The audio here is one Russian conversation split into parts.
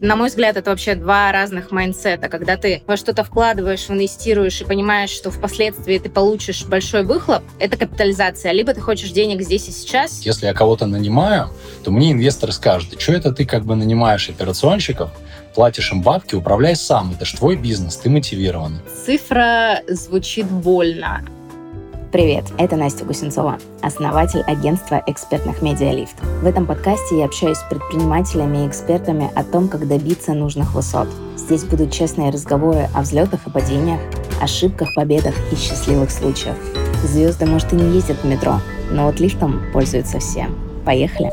На мой взгляд, это вообще два разных майндсета. Когда ты во что-то вкладываешь, инвестируешь и понимаешь, что впоследствии ты получишь большой выхлоп, это капитализация. Либо ты хочешь денег здесь и сейчас. Если я кого-то нанимаю, то мне инвесторы скажут, что это ты как бы нанимаешь операционщиков, платишь им бабки, управляй сам. Это же твой бизнес, ты мотивирован. Цифра звучит больно. Привет, это Настя Гусенцова, основатель агентства экспертных медиалифт. В этом подкасте я общаюсь с предпринимателями и экспертами о том, как добиться нужных высот. Здесь будут честные разговоры о взлетах и падениях, ошибках, победах и счастливых случаях. Звезды, может, и не ездят в метро, но вот лифтом пользуются все. Поехали!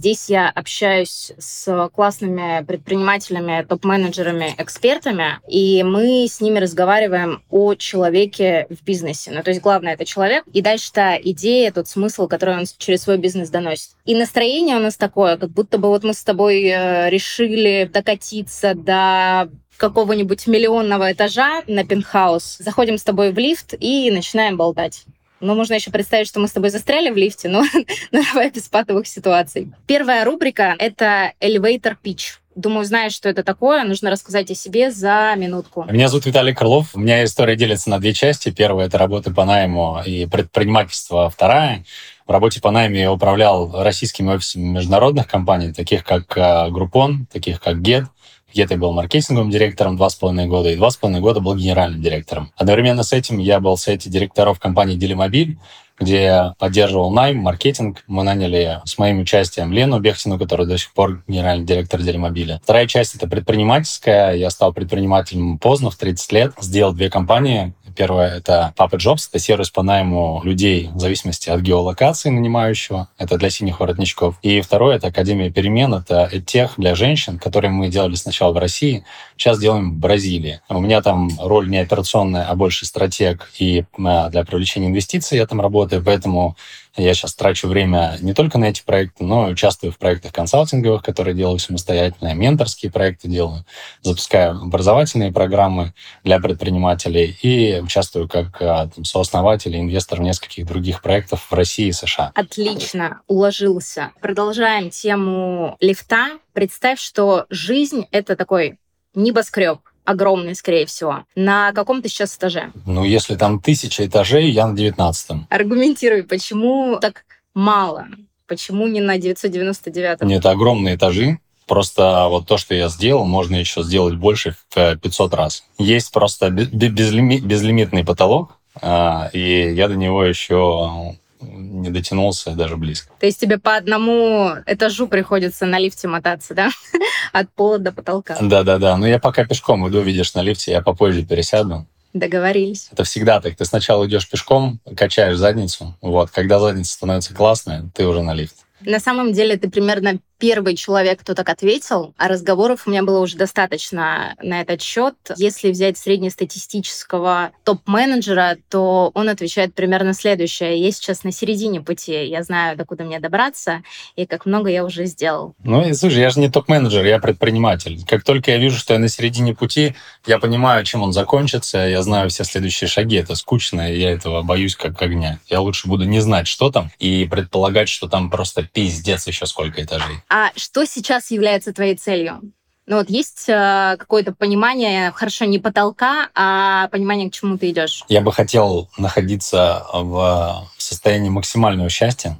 Здесь я общаюсь с классными предпринимателями, топ-менеджерами, экспертами, и мы с ними разговариваем о человеке в бизнесе. Ну, то есть главное — это человек, и дальше та идея, тот смысл, который он через свой бизнес доносит. И настроение у нас такое, как будто бы вот мы с тобой э, решили докатиться до какого-нибудь миллионного этажа на пентхаус, заходим с тобой в лифт и начинаем болтать. Ну, можно еще представить, что мы с тобой застряли в лифте, но давай без патовых ситуаций. Первая рубрика — это elevator pitch. Думаю, знаешь, что это такое. Нужно рассказать о себе за минутку. Меня зовут Виталий Крылов. У меня история делится на две части. Первая — это работа по найму и предпринимательство. Вторая — в работе по найму я управлял российскими офисами международных компаний, таких как Groupon, таких как Get, где-то я был маркетинговым директором два с половиной года, и два с половиной года был генеральным директором. Одновременно с этим я был в совете директоров компании «Делимобиль», где я поддерживал найм, маркетинг. Мы наняли с моим участием Лену Бехтину, которая до сих пор генеральный директор Делимобиля. Вторая часть — это предпринимательская. Я стал предпринимателем поздно, в 30 лет. Сделал две компании. Первое — это Papa Jobs. Это сервис по найму людей в зависимости от геолокации нанимающего. Это для синих воротничков. И второе — это Академия перемен. Это тех для женщин, которые мы делали сначала в России, сейчас делаем в Бразилии. У меня там роль не операционная, а больше стратег. И а, для привлечения инвестиций я там работаю поэтому я сейчас трачу время не только на эти проекты, но и участвую в проектах консалтинговых, которые делаю самостоятельно, менторские проекты делаю, запускаю образовательные программы для предпринимателей и участвую как а, там, сооснователь и инвестор в нескольких других проектов в России и США. Отлично, уложился. Продолжаем тему лифта. Представь, что жизнь — это такой небоскреб огромный, скорее всего. На каком ты сейчас этаже? Ну, если там тысяча этажей, я на девятнадцатом. Аргументируй, почему так мало? Почему не на 999? Нет, это огромные этажи. Просто вот то, что я сделал, можно еще сделать больше в 500 раз. Есть просто безлимитный потолок, а, и я до него еще не дотянулся даже близко. То есть тебе по одному этажу приходится на лифте мотаться, да? От пола до потолка. Да-да-да. Но я пока пешком иду, видишь, на лифте, я попозже пересяду. Договорились. Это всегда так. Ты сначала идешь пешком, качаешь задницу. Вот. Когда задница становится классная, ты уже на лифт. На самом деле ты примерно первый человек, кто так ответил, а разговоров у меня было уже достаточно на этот счет. Если взять среднестатистического топ-менеджера, то он отвечает примерно следующее. Я сейчас на середине пути, я знаю, докуда мне добраться, и как много я уже сделал. Ну, и слушай, я же не топ-менеджер, я предприниматель. Как только я вижу, что я на середине пути, я понимаю, чем он закончится, я знаю все следующие шаги. Это скучно, и я этого боюсь как огня. Я лучше буду не знать, что там, и предполагать, что там просто пиздец еще сколько этажей. А что сейчас является твоей целью? Ну вот есть э, какое-то понимание, хорошо, не потолка, а понимание, к чему ты идешь. Я бы хотел находиться в состоянии максимального счастья,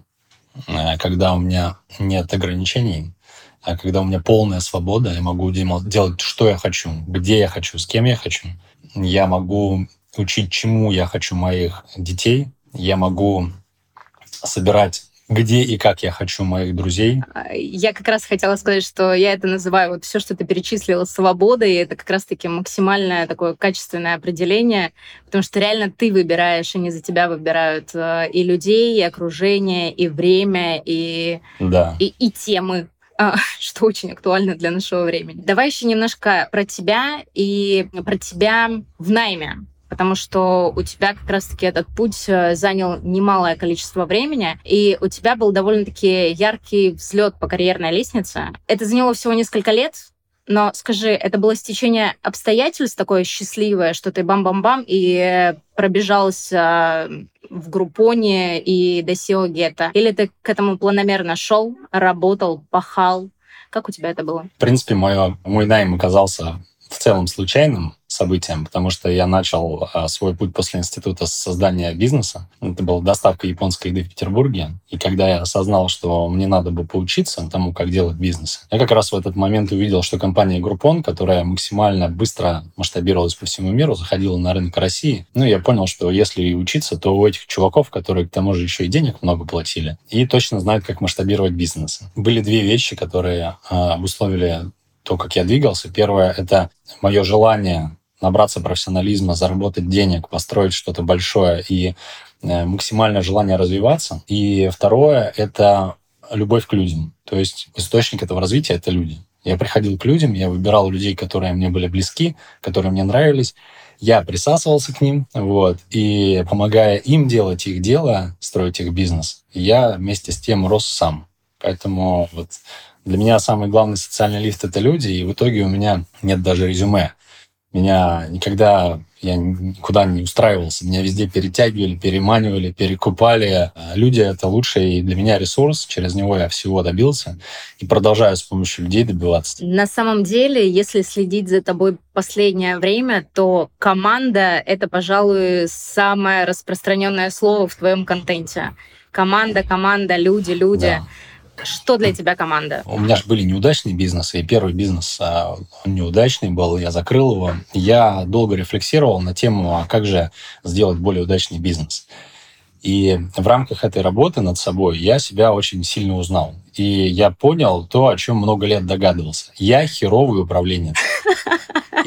э, когда у меня нет ограничений, а когда у меня полная свобода, я могу делать, что я хочу, где я хочу, с кем я хочу. Я могу учить, чему я хочу моих детей. Я могу собирать где и как я хочу моих друзей. А, я как раз хотела сказать, что я это называю вот все, что ты перечислила, свободой. Это как раз-таки максимальное такое качественное определение, потому что реально ты выбираешь, и не за тебя выбирают э, и людей, и окружение, и время, и, да. и, и темы а, что очень актуально для нашего времени. Давай еще немножко про тебя и про тебя в найме потому что у тебя как раз-таки этот путь э, занял немалое количество времени, и у тебя был довольно-таки яркий взлет по карьерной лестнице. Это заняло всего несколько лет, но скажи, это было стечение обстоятельств такое счастливое, что ты бам-бам-бам и пробежался в Группоне и до SEO Гетто? Или ты к этому планомерно шел, работал, пахал, Как у тебя это было? В принципе, мое, мой найм оказался в целом случайным событием, потому что я начал а, свой путь после института с создания бизнеса. Это была доставка японской еды в Петербурге. И когда я осознал, что мне надо бы поучиться тому, как делать бизнес, я как раз в этот момент увидел, что компания Groupon, которая максимально быстро масштабировалась по всему миру, заходила на рынок России. Ну, я понял, что если учиться, то у этих чуваков, которые к тому же еще и денег много платили, и точно знают, как масштабировать бизнес. Были две вещи, которые а, обусловили то, как я двигался. Первое — это мое желание набраться профессионализма, заработать денег, построить что-то большое и э, максимальное желание развиваться. И второе — это любовь к людям. То есть источник этого развития — это люди. Я приходил к людям, я выбирал людей, которые мне были близки, которые мне нравились. Я присасывался к ним, вот, и помогая им делать их дело, строить их бизнес, я вместе с тем рос сам. Поэтому вот для меня самый главный социальный лифт — это люди, и в итоге у меня нет даже резюме. Меня никогда я никуда не устраивался. Меня везде перетягивали, переманивали, перекупали. Люди — это лучший для меня ресурс. Через него я всего добился и продолжаю с помощью людей добиваться. На самом деле, если следить за тобой последнее время, то команда — это, пожалуй, самое распространенное слово в твоем контенте. Команда, команда, люди, люди. Да. Что для тебя команда? У меня же были неудачные бизнесы, и первый бизнес а, неудачный был, я закрыл его. Я долго рефлексировал на тему, а как же сделать более удачный бизнес. И в рамках этой работы над собой я себя очень сильно узнал. И я понял то, о чем много лет догадывался. Я херовый управленец.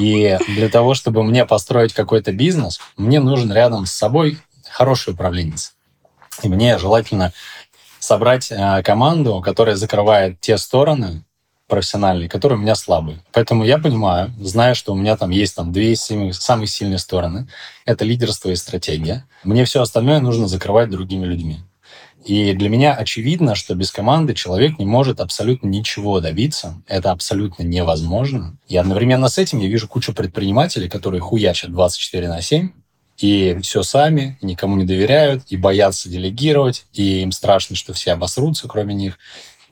И для того, чтобы мне построить какой-то бизнес, мне нужен рядом с собой хороший управленец. И мне желательно собрать э, команду, которая закрывает те стороны профессиональные, которые у меня слабые. Поэтому я понимаю, знаю, что у меня там есть там две самые сильные стороны. Это лидерство и стратегия. Мне все остальное нужно закрывать другими людьми. И для меня очевидно, что без команды человек не может абсолютно ничего добиться. Это абсолютно невозможно. И одновременно с этим я вижу кучу предпринимателей, которые хуячат 24 на 7, и все сами, никому не доверяют, и боятся делегировать, и им страшно, что все обосрутся, кроме них.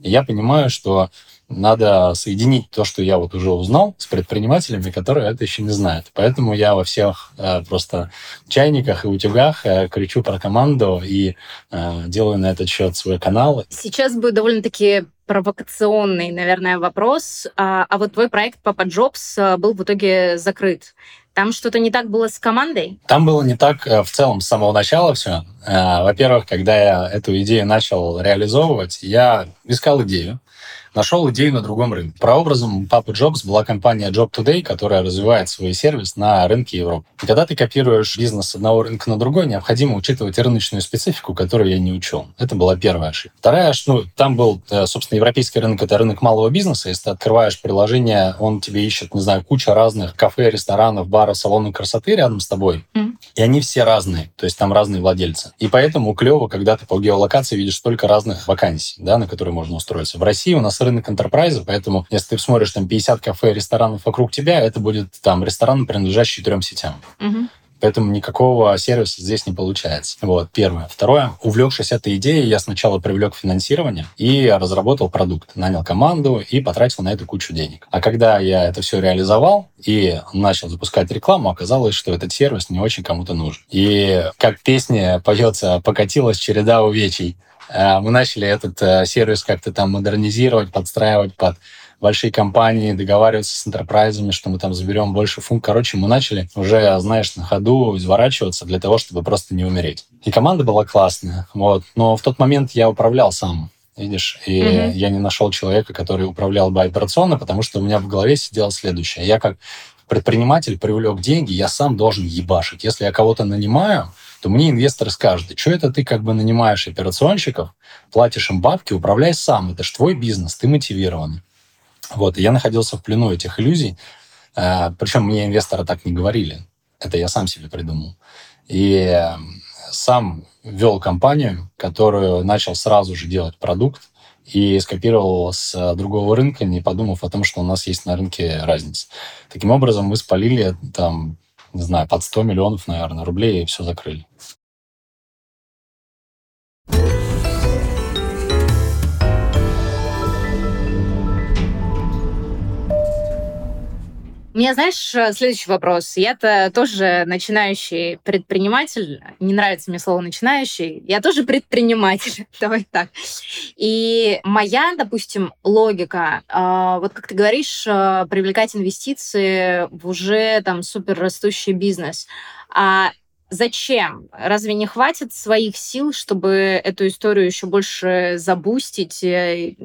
И я понимаю, что надо соединить то, что я вот уже узнал, с предпринимателями, которые это еще не знают. Поэтому я во всех э, просто чайниках и утюгах э, кричу про команду и э, делаю на этот счет свой канал. Сейчас будет довольно-таки провокационный, наверное, вопрос. А, а вот твой проект Папа Джобс э, был в итоге закрыт. Там что-то не так было с командой? Там было не так э, в целом с самого начала все. Э, во-первых, когда я эту идею начал реализовывать, я искал идею нашел идею на другом рынке. Прообразом Папы Джобс была компания Job Today, которая развивает свой сервис на рынке Европы. И когда ты копируешь бизнес с одного рынка на другой, необходимо учитывать рыночную специфику, которую я не учел. Это была первая ошибка. Вторая, ну, там был, э, собственно, европейский рынок, это рынок малого бизнеса. Если ты открываешь приложение, он тебе ищет, не знаю, куча разных кафе, ресторанов, баров, салонов красоты рядом с тобой. Mm. И они все разные, то есть там разные владельцы. И поэтому клево, когда ты по геолокации видишь столько разных вакансий, да, на которые можно устроиться. В России у нас рынок enterprise, поэтому если ты смотришь там 50 кафе, ресторанов вокруг тебя, это будет там ресторан, принадлежащий трем сетям. Угу. Поэтому никакого сервиса здесь не получается. Вот, первое. Второе. Увлекшись этой идеей, я сначала привлек финансирование и разработал продукт. Нанял команду и потратил на это кучу денег. А когда я это все реализовал и начал запускать рекламу, оказалось, что этот сервис не очень кому-то нужен. И как песня поется «Покатилась череда увечий», Э, мы начали этот э, сервис как-то там модернизировать, подстраивать под большие компании, договариваться с интерпрайзами, что мы там заберем больше функций. Короче, мы начали уже, знаешь, на ходу изворачиваться для того, чтобы просто не умереть. И команда была классная, вот. Но в тот момент я управлял сам, видишь, и mm-hmm. я не нашел человека, который управлял бы операционно, потому что у меня в голове сидело следующее. Я как предприниматель привлек деньги, я сам должен ебашить. Если я кого-то нанимаю, то мне инвесторы скажут, да что это ты как бы нанимаешь операционщиков, платишь им бабки, управляй сам, это же твой бизнес, ты мотивированный. Вот, и я находился в плену этих иллюзий, э, причем мне инвесторы так не говорили, это я сам себе придумал. И э, сам вел компанию, которую начал сразу же делать продукт, и скопировал с э, другого рынка, не подумав о том, что у нас есть на рынке разница. Таким образом, мы спалили там не знаю, под 100 миллионов, наверное, рублей, и все закрыли. У меня, знаешь, э, следующий вопрос. Я-то тоже начинающий предприниматель. Не нравится мне слово «начинающий». Я тоже предприниматель. Давай так. И моя, допустим, логика, а, вот как ты говоришь, а, привлекать инвестиции в уже там супер растущий бизнес. А зачем? Разве не хватит своих сил, чтобы эту историю еще больше забустить, э,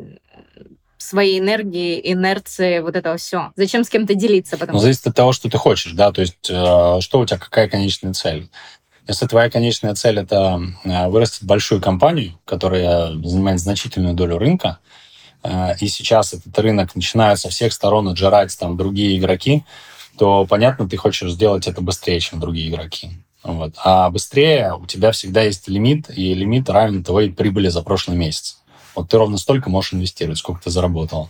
своей энергии, инерции, вот этого все. Зачем с кем-то делиться? Потому... Ну, зависит от того, что ты хочешь, да, то есть э, что у тебя, какая конечная цель. Если твоя конечная цель это э, вырастить большую компанию, которая занимает значительную долю рынка, э, и сейчас этот рынок начинает со всех сторон отжирать там другие игроки, то, понятно, ты хочешь сделать это быстрее, чем другие игроки. Вот. А быстрее у тебя всегда есть лимит, и лимит равен твоей прибыли за прошлый месяц. Вот ты ровно столько можешь инвестировать, сколько ты заработал.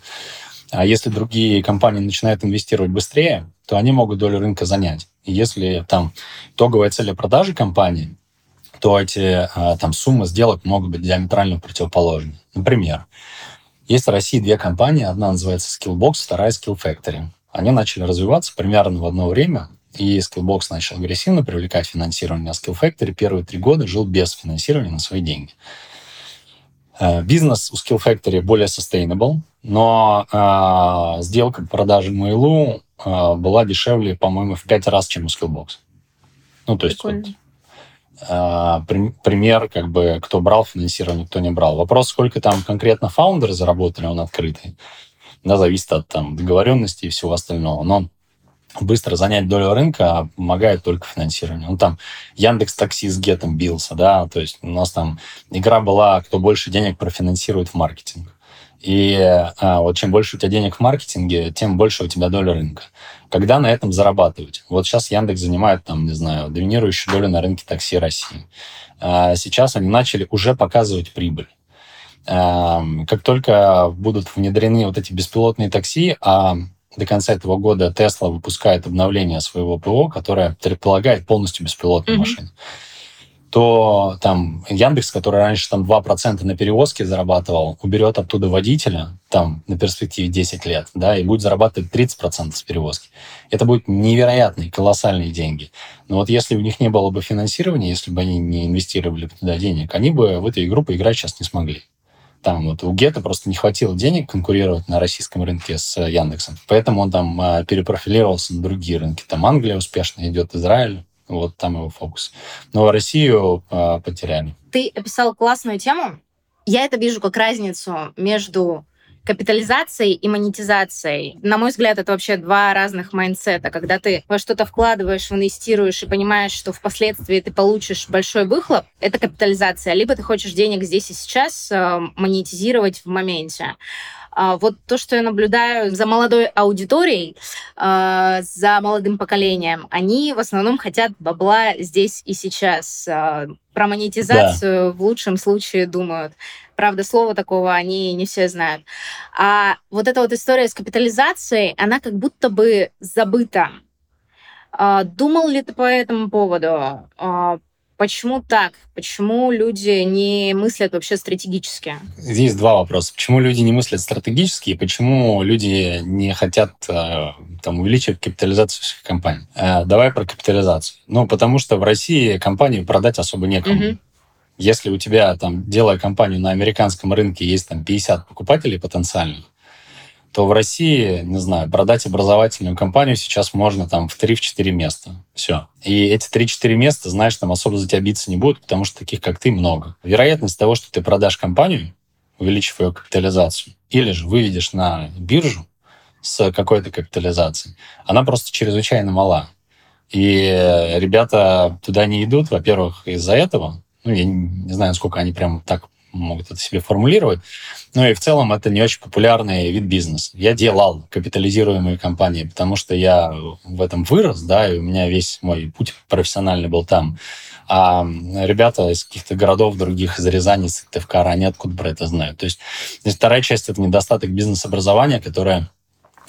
А если другие компании начинают инвестировать быстрее, то они могут долю рынка занять. И если там итоговая цель продажи компании, то эти а, там суммы сделок могут быть диаметрально противоположны. Например, есть в России две компании. Одна называется Skillbox, вторая Skill Factory. Они начали развиваться примерно в одно время, и Skillbox начал агрессивно привлекать финансирование, а Skill Factory первые три года жил без финансирования на свои деньги. Э, бизнес у Skill Factory более sustainable, но э, сделка по продаже Mail.ru э, была дешевле, по-моему, в пять раз, чем у Skillbox. Ну, то есть вот, э, при, пример, как бы, кто брал финансирование, кто не брал. Вопрос, сколько там конкретно фаундеры заработали, он открытый. Да, зависит от там, договоренности и всего остального. Но быстро занять долю рынка помогает только финансирование. Ну, там Яндекс Такси с Гетом бился, да, то есть у нас там игра была, кто больше денег профинансирует в маркетинг. И а, вот чем больше у тебя денег в маркетинге, тем больше у тебя доля рынка. Когда на этом зарабатывать? Вот сейчас Яндекс занимает, там, не знаю, доминирующую долю на рынке такси России. А сейчас они начали уже показывать прибыль. А, как только будут внедрены вот эти беспилотные такси, а до конца этого года Tesla выпускает обновление своего ПО, которое предполагает полностью беспилотную mm-hmm. машину то там Яндекс, который раньше там 2% на перевозке зарабатывал, уберет оттуда водителя там на перспективе 10 лет, да, и будет зарабатывать 30% с перевозки. Это будут невероятные, колоссальные деньги. Но вот если у них не было бы финансирования, если бы они не инвестировали туда денег, они бы в эту игру поиграть сейчас не смогли. Там вот у Gett а просто не хватило денег конкурировать на российском рынке с Яндексом. Поэтому он там а, перепрофилировался на другие рынки. Там Англия успешно идет, Израиль. Вот там его фокус. Но Россию э, потеряли. Ты описал классную тему. Я это вижу как разницу между капитализацией и монетизацией. На мой взгляд, это вообще два разных майндсета. Когда ты во что-то вкладываешь, инвестируешь и понимаешь, что впоследствии ты получишь большой выхлоп, это капитализация. Либо ты хочешь денег здесь и сейчас э, монетизировать в моменте. А, вот то, что я наблюдаю за молодой аудиторией, а, за молодым поколением, они в основном хотят бабла здесь и сейчас. А, про монетизацию да. в лучшем случае думают. Правда, слова такого они не все знают. А вот эта вот история с капитализацией, она как будто бы забыта. Думал ли ты по этому поводу? Почему так? Почему люди не мыслят вообще стратегически? Здесь два вопроса. Почему люди не мыслят стратегически и почему люди не хотят э, там, увеличивать капитализацию своих компаний? Э, давай про капитализацию. Ну, потому что в России компанию продать особо некому. Угу. Если у тебя, там, делая компанию на американском рынке, есть там 50 покупателей потенциальных, то в России, не знаю, продать образовательную компанию сейчас можно там в 3-4 места. Все. И эти 3-4 места, знаешь, там особо за тебя биться не будут, потому что таких, как ты, много. Вероятность того, что ты продашь компанию, увеличив ее капитализацию, или же выведешь на биржу с какой-то капитализацией, она просто чрезвычайно мала. И ребята туда не идут, во-первых, из-за этого. Ну, я не знаю, сколько они прям так могут это себе формулировать. Ну и в целом это не очень популярный вид бизнеса. Я делал капитализируемые компании, потому что я в этом вырос, да, и у меня весь мой путь профессиональный был там. А ребята из каких-то городов других, из Рязани, из Сыктывкара, они откуда про это знают. То есть вторая часть — это недостаток бизнес-образования, которое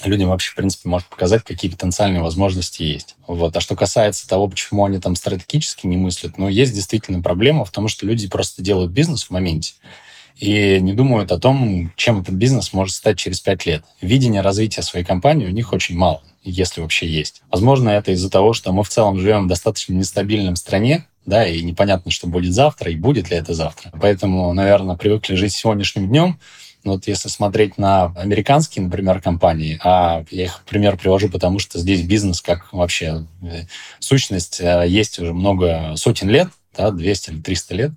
людям вообще, в принципе, может показать, какие потенциальные возможности есть. Вот. А что касается того, почему они там стратегически не мыслят, ну, есть действительно проблема в том, что люди просто делают бизнес в моменте. и не думают о том, чем этот бизнес может стать через пять лет. Видение развития своей компании у них очень мало, если вообще есть. Возможно, это из-за того, что мы в целом живем в достаточно нестабильном стране, да, и непонятно, что будет завтра, и будет ли это завтра. Поэтому, наверное, привыкли жить сегодняшним днем, вот если смотреть на американские, например, компании, а я их пример привожу, потому что здесь бизнес как вообще э, сущность э, есть уже много сотен лет, да, 200 или 300 лет,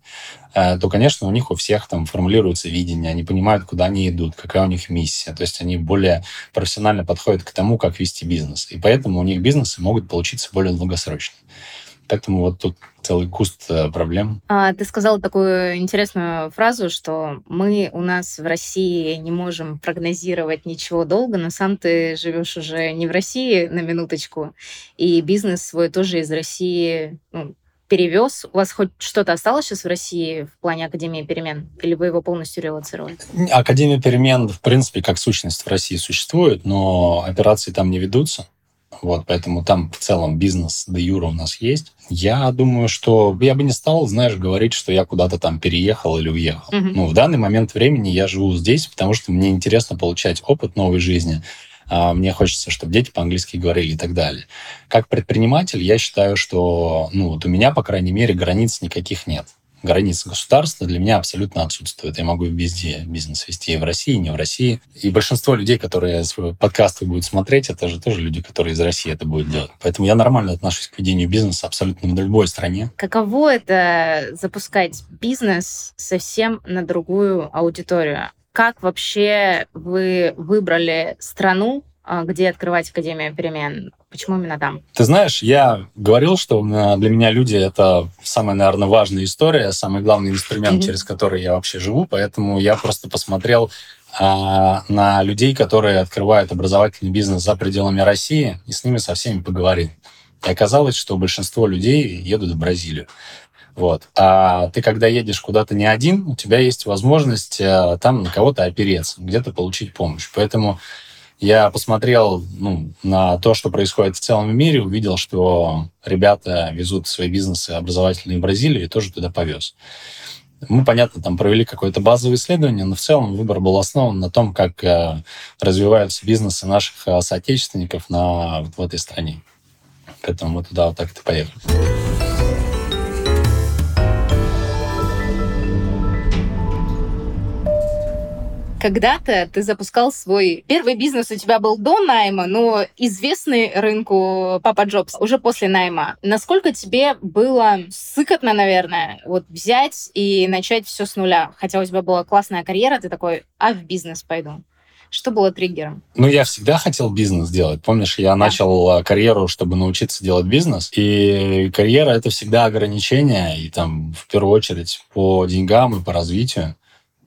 э, то, конечно, у них у всех там формулируется видение, они понимают, куда они идут, какая у них миссия. То есть они более профессионально подходят к тому, как вести бизнес. И поэтому у них бизнесы могут получиться более долгосрочно. Поэтому вот тут целый куст э, проблем. А, ты сказал такую интересную фразу, что мы у нас в России не можем прогнозировать ничего долго, но сам ты живешь уже не в России на минуточку, и бизнес свой тоже из России ну, перевез. У вас хоть что-то осталось сейчас в России в плане Академии перемен? Или вы его полностью релацировали? Академия перемен, в принципе, как сущность в России существует, но операции там не ведутся. Вот, поэтому там в целом бизнес де юра у нас есть. Я думаю, что я бы не стал, знаешь, говорить, что я куда-то там переехал или уехал. Угу. Ну, в данный момент времени я живу здесь, потому что мне интересно получать опыт новой жизни. А мне хочется, чтобы дети по-английски говорили и так далее. Как предприниматель, я считаю, что ну, вот у меня, по крайней мере, границ никаких нет границы государства для меня абсолютно отсутствуют. Я могу везде бизнес вести, и в России, и не в России. И большинство людей, которые подкасты будут смотреть, это же тоже люди, которые из России это будут делать. Поэтому я нормально отношусь к ведению бизнеса абсолютно в любой стране. Каково это запускать бизнес совсем на другую аудиторию? Как вообще вы выбрали страну, а, где открывать Академию перемен? Почему именно там? Ты знаешь, я говорил, что для меня люди — это самая, наверное, важная история, самый главный инструмент, mm-hmm. через который я вообще живу, поэтому я просто посмотрел а, на людей, которые открывают образовательный бизнес за пределами России, и с ними со всеми поговорил. И оказалось, что большинство людей едут в Бразилию. Вот. А ты, когда едешь куда-то не один, у тебя есть возможность а, там на кого-то опереться, где-то получить помощь. Поэтому я посмотрел ну, на то, что происходит в целом мире, увидел, что ребята везут свои бизнесы образовательные в Бразилию и тоже туда повез. Мы, понятно, там провели какое-то базовое исследование, но в целом выбор был основан на том, как э, развиваются бизнесы наших э, соотечественников на, вот в этой стране. Поэтому мы туда вот так и поехали. Когда-то ты запускал свой первый бизнес, у тебя был до найма, но известный рынку Папа Джобс уже после найма. Насколько тебе было сыкотно, наверное, вот взять и начать все с нуля? Хотя у тебя была классная карьера, ты такой, а в бизнес пойду. Что было триггером? Ну, я всегда хотел бизнес делать. Помнишь, я да. начал а, карьеру, чтобы научиться делать бизнес. И карьера — это всегда ограничение. И там, в первую очередь, по деньгам и по развитию.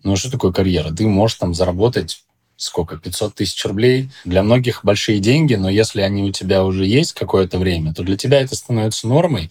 Ну, что такое карьера? Ты можешь там заработать сколько, 500 тысяч рублей. Для многих большие деньги, но если они у тебя уже есть какое-то время, то для тебя это становится нормой.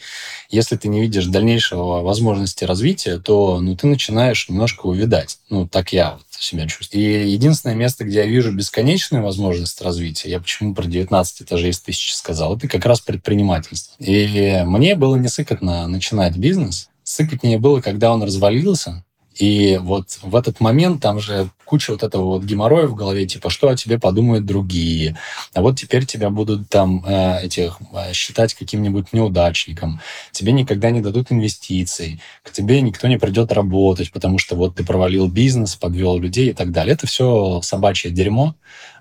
Если ты не видишь дальнейшего возможности развития, то ну, ты начинаешь немножко увидать. Ну, так я вот себя чувствую. И единственное место, где я вижу бесконечную возможность развития, я почему про 19 этажей из тысячи сказал, это как раз предпринимательство. И мне было не сыкотно начинать бизнес. Сыкотнее было, когда он развалился, и вот в этот момент там же куча вот этого вот геморроя в голове, типа, что о тебе подумают другие. А вот теперь тебя будут там э, этих э, считать каким-нибудь неудачником. Тебе никогда не дадут инвестиций. К тебе никто не придет работать, потому что вот ты провалил бизнес, подвел людей и так далее. Это все собачье дерьмо.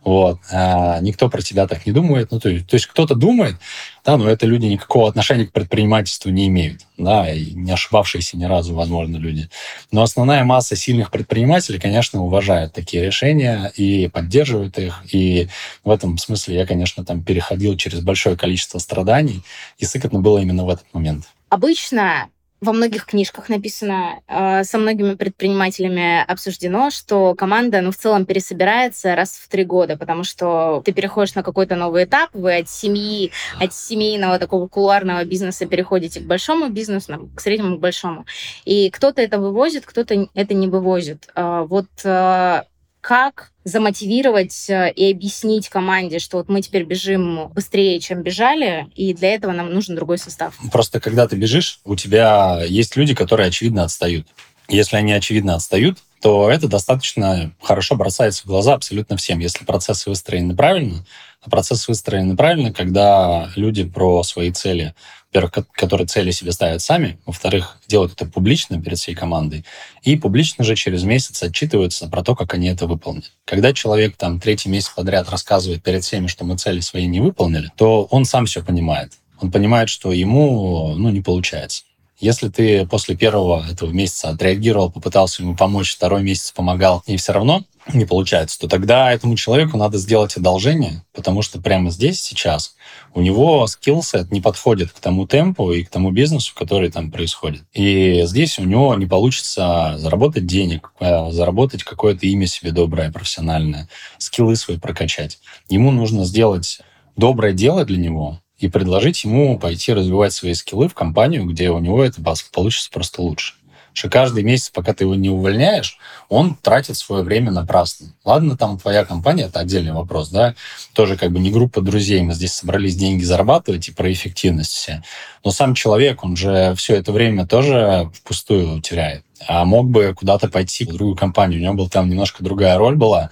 Вот. А никто про тебя так не думает. Ну, то есть, то есть кто-то думает, да, но это люди никакого отношения к предпринимательству не имеют. Да, и не ошибавшиеся ни разу, возможно, люди. Но основная масса сильных предпринимателей, конечно, уважает такие решения и поддерживает их. И в этом смысле я, конечно, там переходил через большое количество страданий, и сыкотно было именно в этот момент. Обычно во многих книжках написано, э, со многими предпринимателями обсуждено, что команда, ну, в целом пересобирается раз в три года, потому что ты переходишь на какой-то новый этап, вы от семьи, от семейного такого кулуарного бизнеса переходите к большому бизнесу, к среднему, к большому. И кто-то это вывозит, кто-то это не вывозит. Э, вот э, как замотивировать э, и объяснить команде, что вот мы теперь бежим быстрее, чем бежали, и для этого нам нужен другой состав. Просто когда ты бежишь, у тебя есть люди, которые, очевидно, отстают. Если они очевидно отстают, то это достаточно хорошо бросается в глаза абсолютно всем. Если процессы выстроены правильно, а процессы выстроены правильно, когда люди про свои цели во-первых, которые цели себе ставят сами, во-вторых, делают это публично перед всей командой, и публично же через месяц отчитываются про то, как они это выполнят. Когда человек там третий месяц подряд рассказывает перед всеми, что мы цели свои не выполнили, то он сам все понимает. Он понимает, что ему ну, не получается. Если ты после первого этого месяца отреагировал, попытался ему помочь, второй месяц помогал, и все равно не получается, то тогда этому человеку надо сделать одолжение, потому что прямо здесь, сейчас, у него скиллсет не подходит к тому темпу и к тому бизнесу, который там происходит. И здесь у него не получится заработать денег, э, заработать какое-то имя себе доброе, профессиональное, скиллы свои прокачать. Ему нужно сделать доброе дело для него, и предложить ему пойти развивать свои скиллы в компанию, где у него это получится просто лучше. Что каждый месяц, пока ты его не увольняешь, он тратит свое время напрасно. Ладно, там твоя компания, это отдельный вопрос, да, тоже как бы не группа друзей, мы здесь собрались деньги зарабатывать и про эффективность все. Но сам человек, он же все это время тоже впустую теряет. А мог бы куда-то пойти в другую компанию, у него была там немножко другая роль была,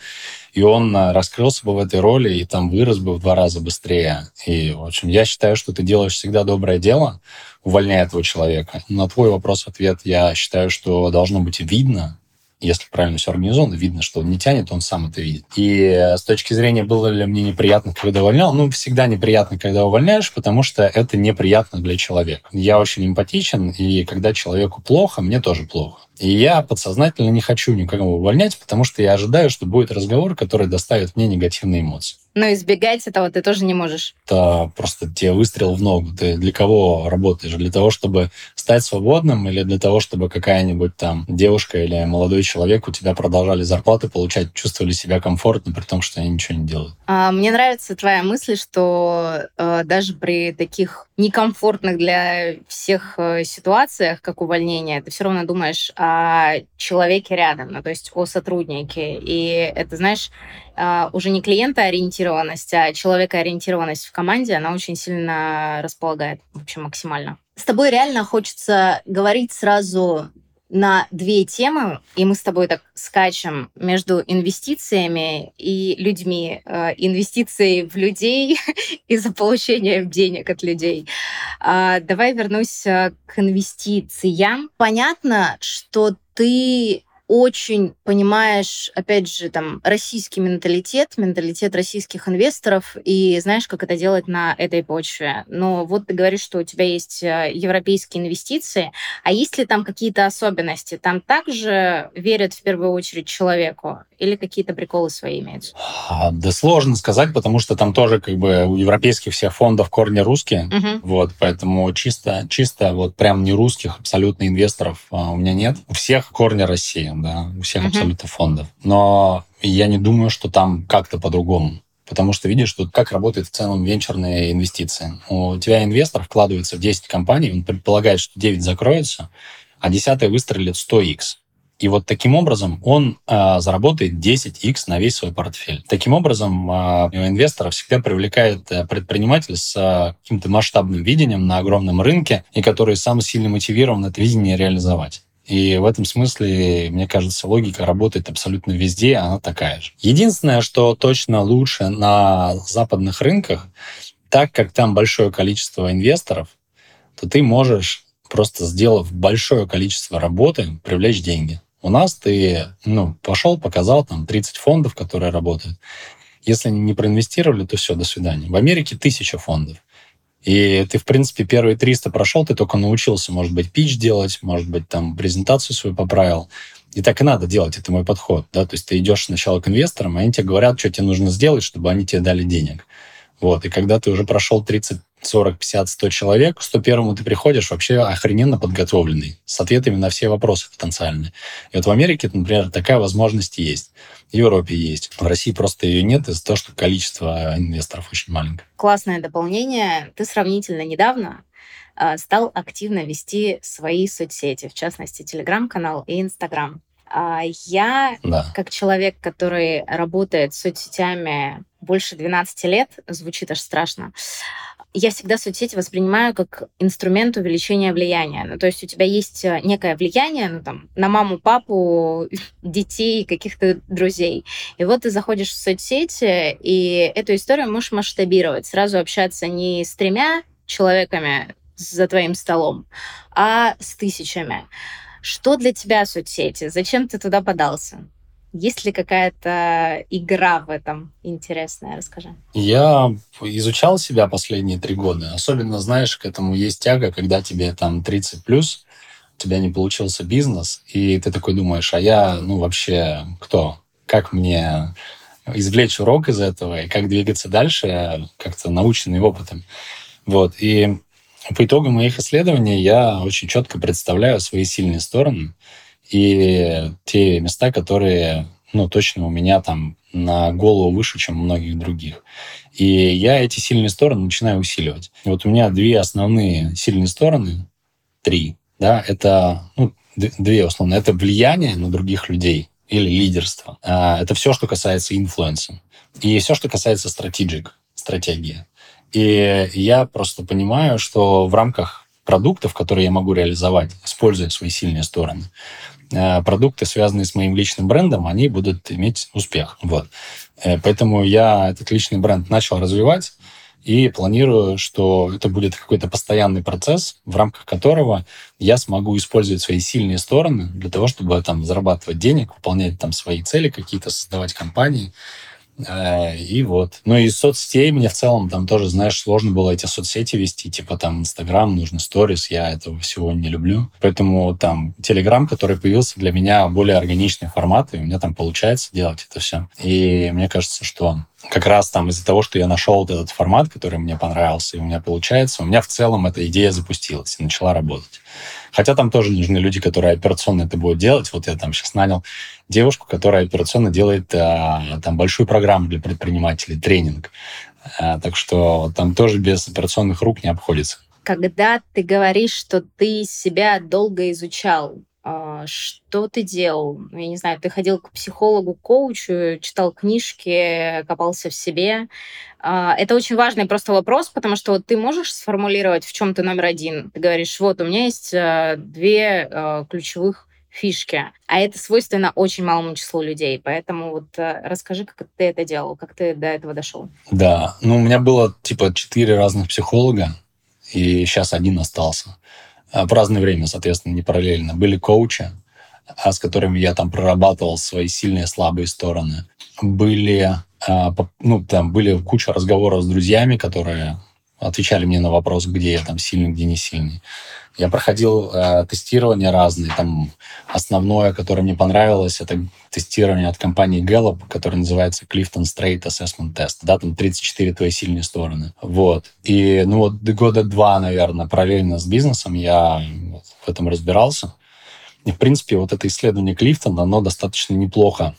и он а, раскрылся бы в этой роли и там вырос бы в два раза быстрее. И, в общем, я считаю, что ты делаешь всегда доброе дело, увольняя этого человека. На твой вопрос-ответ я считаю, что должно быть видно, если правильно все организовано, видно, что он не тянет, он сам это видит. И э, с точки зрения, было ли мне неприятно, когда увольнял, ну, всегда неприятно, когда увольняешь, потому что это неприятно для человека. Я очень эмпатичен, и когда человеку плохо, мне тоже плохо. И я подсознательно не хочу никого увольнять, потому что я ожидаю, что будет разговор, который доставит мне негативные эмоции. Но избегать этого ты тоже не можешь. Это просто тебе выстрел в ногу. Ты для кого работаешь? Для того, чтобы стать свободным или для того, чтобы какая-нибудь там девушка или молодой человек у тебя продолжали зарплаты получать, чувствовали себя комфортно, при том, что они ничего не делают? А, мне нравится твоя мысль, что э, даже при таких некомфортных для всех э, ситуациях, как увольнение, ты все равно думаешь о человеке рядом, ну, то есть о сотруднике. И это, знаешь, уже не клиентоориентированность, а человекоориентированность в команде, она очень сильно располагает, в общем, максимально. С тобой реально хочется говорить сразу на две темы, и мы с тобой так скачем между инвестициями и людьми. Э, инвестиции в людей и за получением денег от людей. Э, давай вернусь к инвестициям. Понятно, что ты очень понимаешь, опять же, там, российский менталитет, менталитет российских инвесторов, и знаешь, как это делать на этой почве. Но вот ты говоришь, что у тебя есть э, европейские инвестиции, а есть ли там какие-то особенности? Там также верят в первую очередь человеку? Или какие-то приколы свои имеются? А, да сложно сказать, потому что там тоже как бы у европейских всех фондов корни русские, угу. вот, поэтому чисто, чисто вот прям не русских абсолютно инвесторов а, у меня нет. У всех корни России, да, у всех угу. абсолютно фондов. Но я не думаю, что там как-то по-другому. Потому что видишь, тут как работает в целом венчурные инвестиции. У тебя инвестор вкладывается в 10 компаний, он предполагает, что 9 закроется, а 10 выстрелит 100x. И вот таким образом он э, заработает 10x на весь свой портфель. Таким образом, э, инвестора всегда привлекает э, предприниматель с э, каким-то масштабным видением на огромном рынке, и который сам сильно мотивирован это видение реализовать. И в этом смысле, мне кажется, логика работает абсолютно везде, она такая же. Единственное, что точно лучше на западных рынках, так как там большое количество инвесторов, то ты можешь просто сделав большое количество работы, привлечь деньги. У нас ты ну, пошел, показал там 30 фондов, которые работают. Если они не проинвестировали, то все, до свидания. В Америке тысяча фондов. И ты, в принципе, первые 300 прошел, ты только научился, может быть, пич делать, может быть, там презентацию свою поправил. И так и надо делать, это мой подход. Да? То есть ты идешь сначала к инвесторам, и они тебе говорят, что тебе нужно сделать, чтобы они тебе дали денег. Вот. И когда ты уже прошел 30 40, 50, 100 человек, к 101 ты приходишь вообще охрененно подготовленный, с ответами на все вопросы потенциальные. И вот в Америке, например, такая возможность есть. В Европе есть. В России просто ее нет из-за того, что количество инвесторов очень маленькое. Классное дополнение. Ты сравнительно недавно а, стал активно вести свои соцсети, в частности, Телеграм-канал и Инстаграм. А, я, да. как человек, который работает с соцсетями больше 12 лет, звучит аж страшно, я всегда соцсети воспринимаю как инструмент увеличения влияния. Ну, то есть у тебя есть э, некое влияние ну, там, на маму, папу, детей, каких-то друзей. И вот ты заходишь в соцсети, и эту историю можешь масштабировать. Сразу общаться не с тремя человеками за твоим столом, а с тысячами. Что для тебя соцсети? Зачем ты туда подался? Есть ли какая-то игра в этом интересная? Расскажи. Я изучал себя последние три года. Особенно, знаешь, к этому есть тяга, когда тебе там 30 плюс, у тебя не получился бизнес, и ты такой думаешь, а я, ну, вообще кто? Как мне извлечь урок из этого и как двигаться дальше, как-то наученный опытом. Вот. И по итогам моих исследований я очень четко представляю свои сильные стороны и те места, которые, ну, точно у меня там на голову выше, чем у многих других. И я эти сильные стороны начинаю усиливать. Вот у меня две основные сильные стороны, три, да, это, ну, две условно, это влияние на других людей или лидерство. А, это все, что касается инфлюенса. И все, что касается стратегик, стратегии. И я просто понимаю, что в рамках продуктов, которые я могу реализовать, используя свои сильные стороны, продукты, связанные с моим личным брендом, они будут иметь успех. Вот. Э, поэтому я этот личный бренд начал развивать и планирую, что это будет какой-то постоянный процесс, в рамках которого я смогу использовать свои сильные стороны для того, чтобы там зарабатывать денег, выполнять там свои цели какие-то, создавать компании, Э, и вот. Ну и соцсетей мне в целом там тоже, знаешь, сложно было эти соцсети вести, типа там Инстаграм, нужно сторис, я этого всего не люблю. Поэтому там Телеграм, который появился для меня более органичный формат, и у меня там получается делать это все. И мне кажется, что как раз там из-за того, что я нашел вот этот формат, который мне понравился, и у меня получается, у меня в целом эта идея запустилась и начала работать. Хотя там тоже нужны люди, которые операционно это будут делать. Вот я там сейчас нанял девушку, которая операционно делает а, там большую программу для предпринимателей, тренинг. А, так что там тоже без операционных рук не обходится. Когда ты говоришь, что ты себя долго изучал, что ты делал? Ну, я не знаю, ты ходил к психологу, коучу, читал книжки, копался в себе. А, это очень важный просто вопрос, потому что вот ты можешь сформулировать, в чем ты номер один. Ты говоришь, вот у меня есть а, две ключевых фишки, а это свойственно очень малому числу людей. Поэтому вот расскажи, как ты это делал, как ты до этого дошел. Да, ну у меня было типа четыре разных психолога, и сейчас один остался. А, в разное время, соответственно, не параллельно. Были коучи, а, с которыми я там прорабатывал свои сильные слабые стороны. Были, а, ну, там были куча разговоров с друзьями, которые отвечали мне на вопрос, где я там сильный, где не сильный. Я проходил э, тестирования разные. Там основное, которое мне понравилось, это тестирование от компании Gallup, которое называется Clifton Straight Assessment Test. Да, там 34 твои сильные стороны. Вот. И, ну вот, года два, наверное, параллельно с бизнесом я в этом разбирался. И, в принципе, вот это исследование Клифтон, оно достаточно неплохо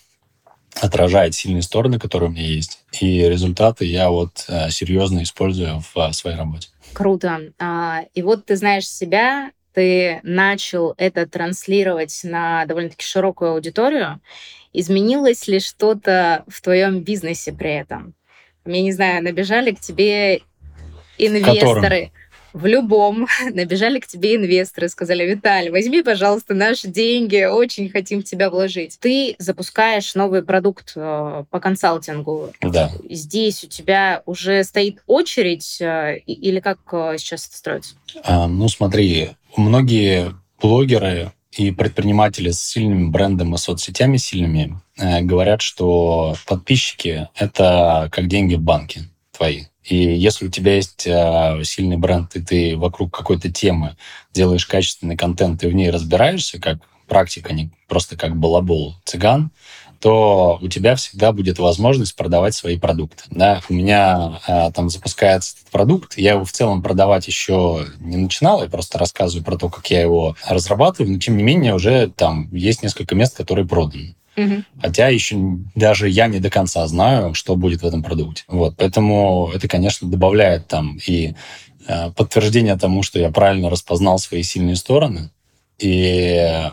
отражает сильные стороны, которые у меня есть. И результаты я вот э, серьезно использую в э, своей работе. Круто. А, и вот ты знаешь себя, ты начал это транслировать на довольно-таки широкую аудиторию. Изменилось ли что-то в твоем бизнесе при этом? Я не знаю, набежали к тебе инвесторы. Которым? В любом набежали к тебе инвесторы, сказали, Виталий, возьми, пожалуйста, наши деньги, очень хотим в тебя вложить. Ты запускаешь новый продукт э, по консалтингу. Да. Здесь у тебя уже стоит очередь э, или как э, сейчас это строится? А, ну, смотри, многие блогеры и предприниматели с сильным брендом и соцсетями сильными э, говорят, что подписчики — это как деньги в банке твои. И если у тебя есть э, сильный бренд, и ты вокруг какой-то темы делаешь качественный контент, и в ней разбираешься, как практика, не просто как балабол цыган, то у тебя всегда будет возможность продавать свои продукты. Да? У меня э, там запускается этот продукт, я его в целом продавать еще не начинал, я просто рассказываю про то, как я его разрабатываю, но тем не менее уже там есть несколько мест, которые проданы. Угу. Хотя еще даже я не до конца знаю, что будет в этом продукте. Вот, поэтому это, конечно, добавляет там и э, подтверждение тому, что я правильно распознал свои сильные стороны. И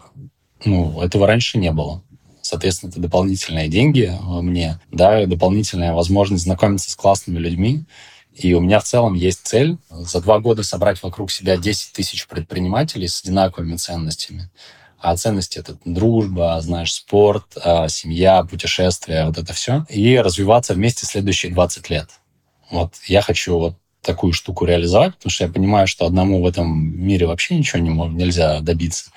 ну, этого раньше не было. Соответственно, это дополнительные деньги мне, да, дополнительная возможность знакомиться с классными людьми И у меня в целом есть цель за два года собрать вокруг себя 10 тысяч предпринимателей с одинаковыми ценностями. А ценности — это дружба, знаешь, спорт, а, семья, путешествия, вот это все. И развиваться вместе следующие 20 лет. Вот я хочу вот такую штуку реализовать, потому что я понимаю, что одному в этом мире вообще ничего не мог, нельзя добиться.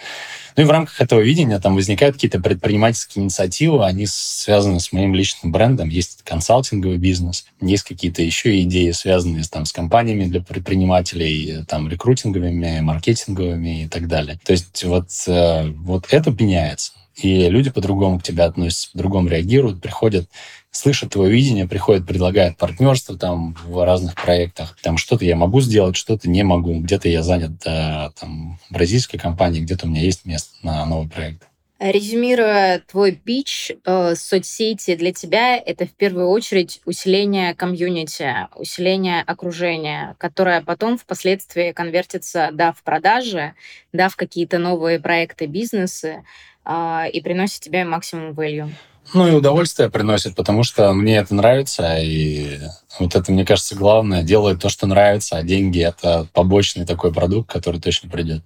Ну и в рамках этого видения там возникают какие-то предпринимательские инициативы, они связаны с моим личным брендом. Есть консалтинговый бизнес, есть какие-то еще идеи, связанные там, с компаниями для предпринимателей, там, рекрутинговыми, маркетинговыми и так далее. То есть вот, э, вот это меняется. И люди по-другому к тебе относятся, по-другому реагируют, приходят слышат твое видение, приходят, предлагают партнерство там в разных проектах. Там что-то я могу сделать, что-то не могу. Где-то я занят там бразильской компанией, где-то у меня есть место на новый проект. Резюмируя твой пич, э, соцсети для тебя — это в первую очередь усиление комьюнити, усиление окружения, которое потом впоследствии конвертится, да, в продажи, да, в какие-то новые проекты, бизнесы, э, и приносит тебе максимум value. Ну и удовольствие приносит, потому что мне это нравится, и вот это, мне кажется, главное, делать то, что нравится, а деньги — это побочный такой продукт, который точно придет.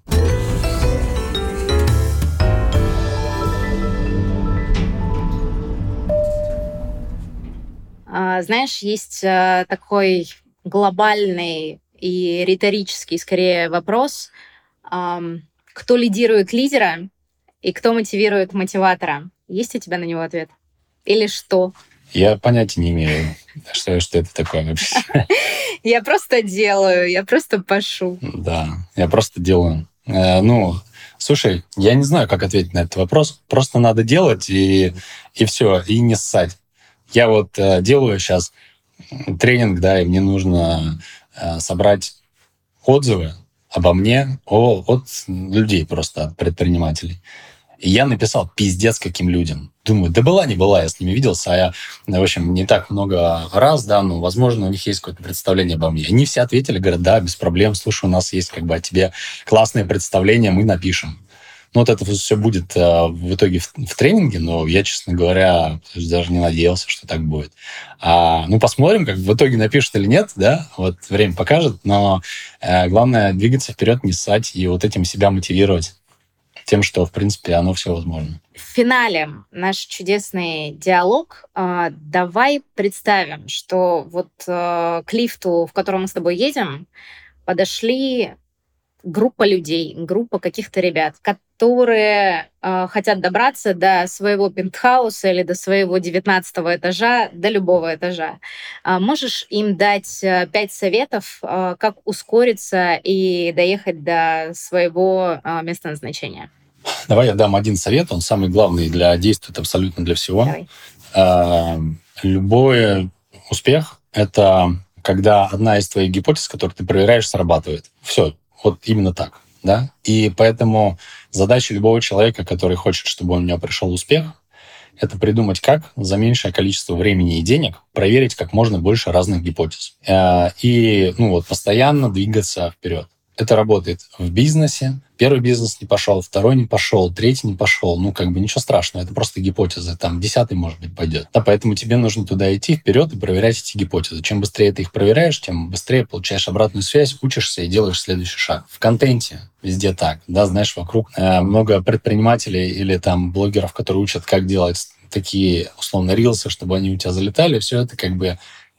Знаешь, есть э, такой глобальный и риторический, скорее, вопрос, кто лидирует лидера и кто мотивирует мотиватора? Есть у тебя на него ответ? Или что? Я понятия не имею, что, что это такое вообще. Я просто делаю, я просто пашу. Да, я просто делаю. Э, ну, слушай, я не знаю, как ответить на этот вопрос. Просто надо делать и, и все, и не ссать. Я вот э, делаю сейчас тренинг, да, и мне нужно э, собрать отзывы обо мне о, от людей просто, от предпринимателей. И я написал пиздец каким людям. Думаю, да была, не была, я с ними виделся, а я, в общем, не так много раз, да, но, возможно, у них есть какое-то представление обо мне. Они все ответили, говорят, да, без проблем, слушай, у нас есть как бы о тебе классное представление, мы напишем. Ну, вот это все будет э, в итоге в, в тренинге, но я, честно говоря, даже не надеялся, что так будет. А, ну, посмотрим, как в итоге напишут или нет, да, вот время покажет, но э, главное двигаться вперед, не ссать и вот этим себя мотивировать тем, что, в принципе, оно все возможно. В финале наш чудесный диалог. А, давай представим, что вот э, к лифту, в котором мы с тобой едем, подошли группа людей, группа каких-то ребят, которые э, хотят добраться до своего пентхауса или до своего 19 этажа, до любого этажа. А можешь им дать э, пять советов, э, как ускориться и доехать до своего э, места назначения? Давай я дам один совет, он самый главный для действует абсолютно для всего. Давай. Э, любой успех — это когда одна из твоих гипотез, которую ты проверяешь, срабатывает. Все, вот именно так. Да? И поэтому задача любого человека, который хочет, чтобы у него пришел успех, это придумать, как за меньшее количество времени и денег проверить как можно больше разных гипотез. Э, и ну, вот, постоянно двигаться вперед. Это работает в бизнесе. Первый бизнес не пошел, второй не пошел, третий не пошел. Ну, как бы ничего страшного, это просто гипотезы. Там десятый, может быть, пойдет. Да, поэтому тебе нужно туда идти вперед и проверять эти гипотезы. Чем быстрее ты их проверяешь, тем быстрее получаешь обратную связь, учишься и делаешь следующий шаг. В контенте везде так. Да, знаешь, вокруг э, много предпринимателей или там блогеров, которые учат, как делать такие, условно, рилсы, чтобы они у тебя залетали. Все это как бы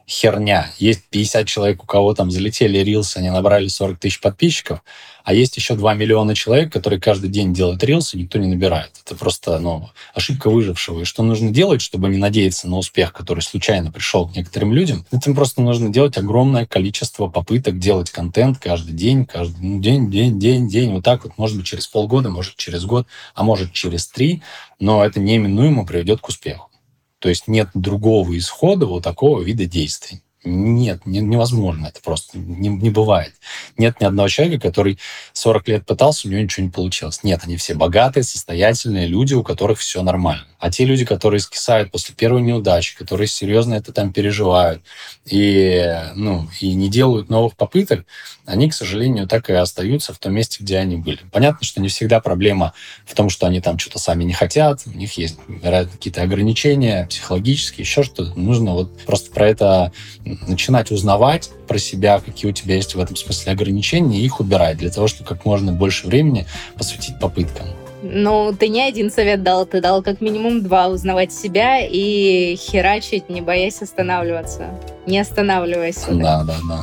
херня. Есть 50 человек, у кого там залетели рилсы, они набрали 40 тысяч подписчиков, а есть еще 2 миллиона человек, которые каждый день делают рилсы, никто не набирает. Это просто ну, ошибка выжившего. И что нужно делать, чтобы не надеяться на успех, который случайно пришел к некоторым людям? Это просто нужно делать огромное количество попыток делать контент каждый день, каждый ну, день, день, день, день. Вот так вот, может быть, через полгода, может, через год, а может, через три. Но это неминуемо приведет к успеху. То есть нет другого исхода вот такого вида действий. Нет, не, невозможно. Это просто не, не бывает. Нет ни одного человека, который 40 лет пытался, у него ничего не получилось. Нет, они все богатые, состоятельные люди, у которых все нормально. А те люди, которые скисают после первой неудачи, которые серьезно это там переживают и, ну, и не делают новых попыток, они, к сожалению, так и остаются в том месте, где они были. Понятно, что не всегда проблема в том, что они там что-то сами не хотят, у них есть какие-то ограничения психологические, еще что-то. Нужно вот просто про это начинать узнавать про себя, какие у тебя есть в этом смысле ограничения, и их убирать для того, чтобы как можно больше времени посвятить попыткам. Ну, ты не один совет дал, ты дал как минимум два. Узнавать себя и херачить, не боясь останавливаться. Не останавливайся. Да, да, да.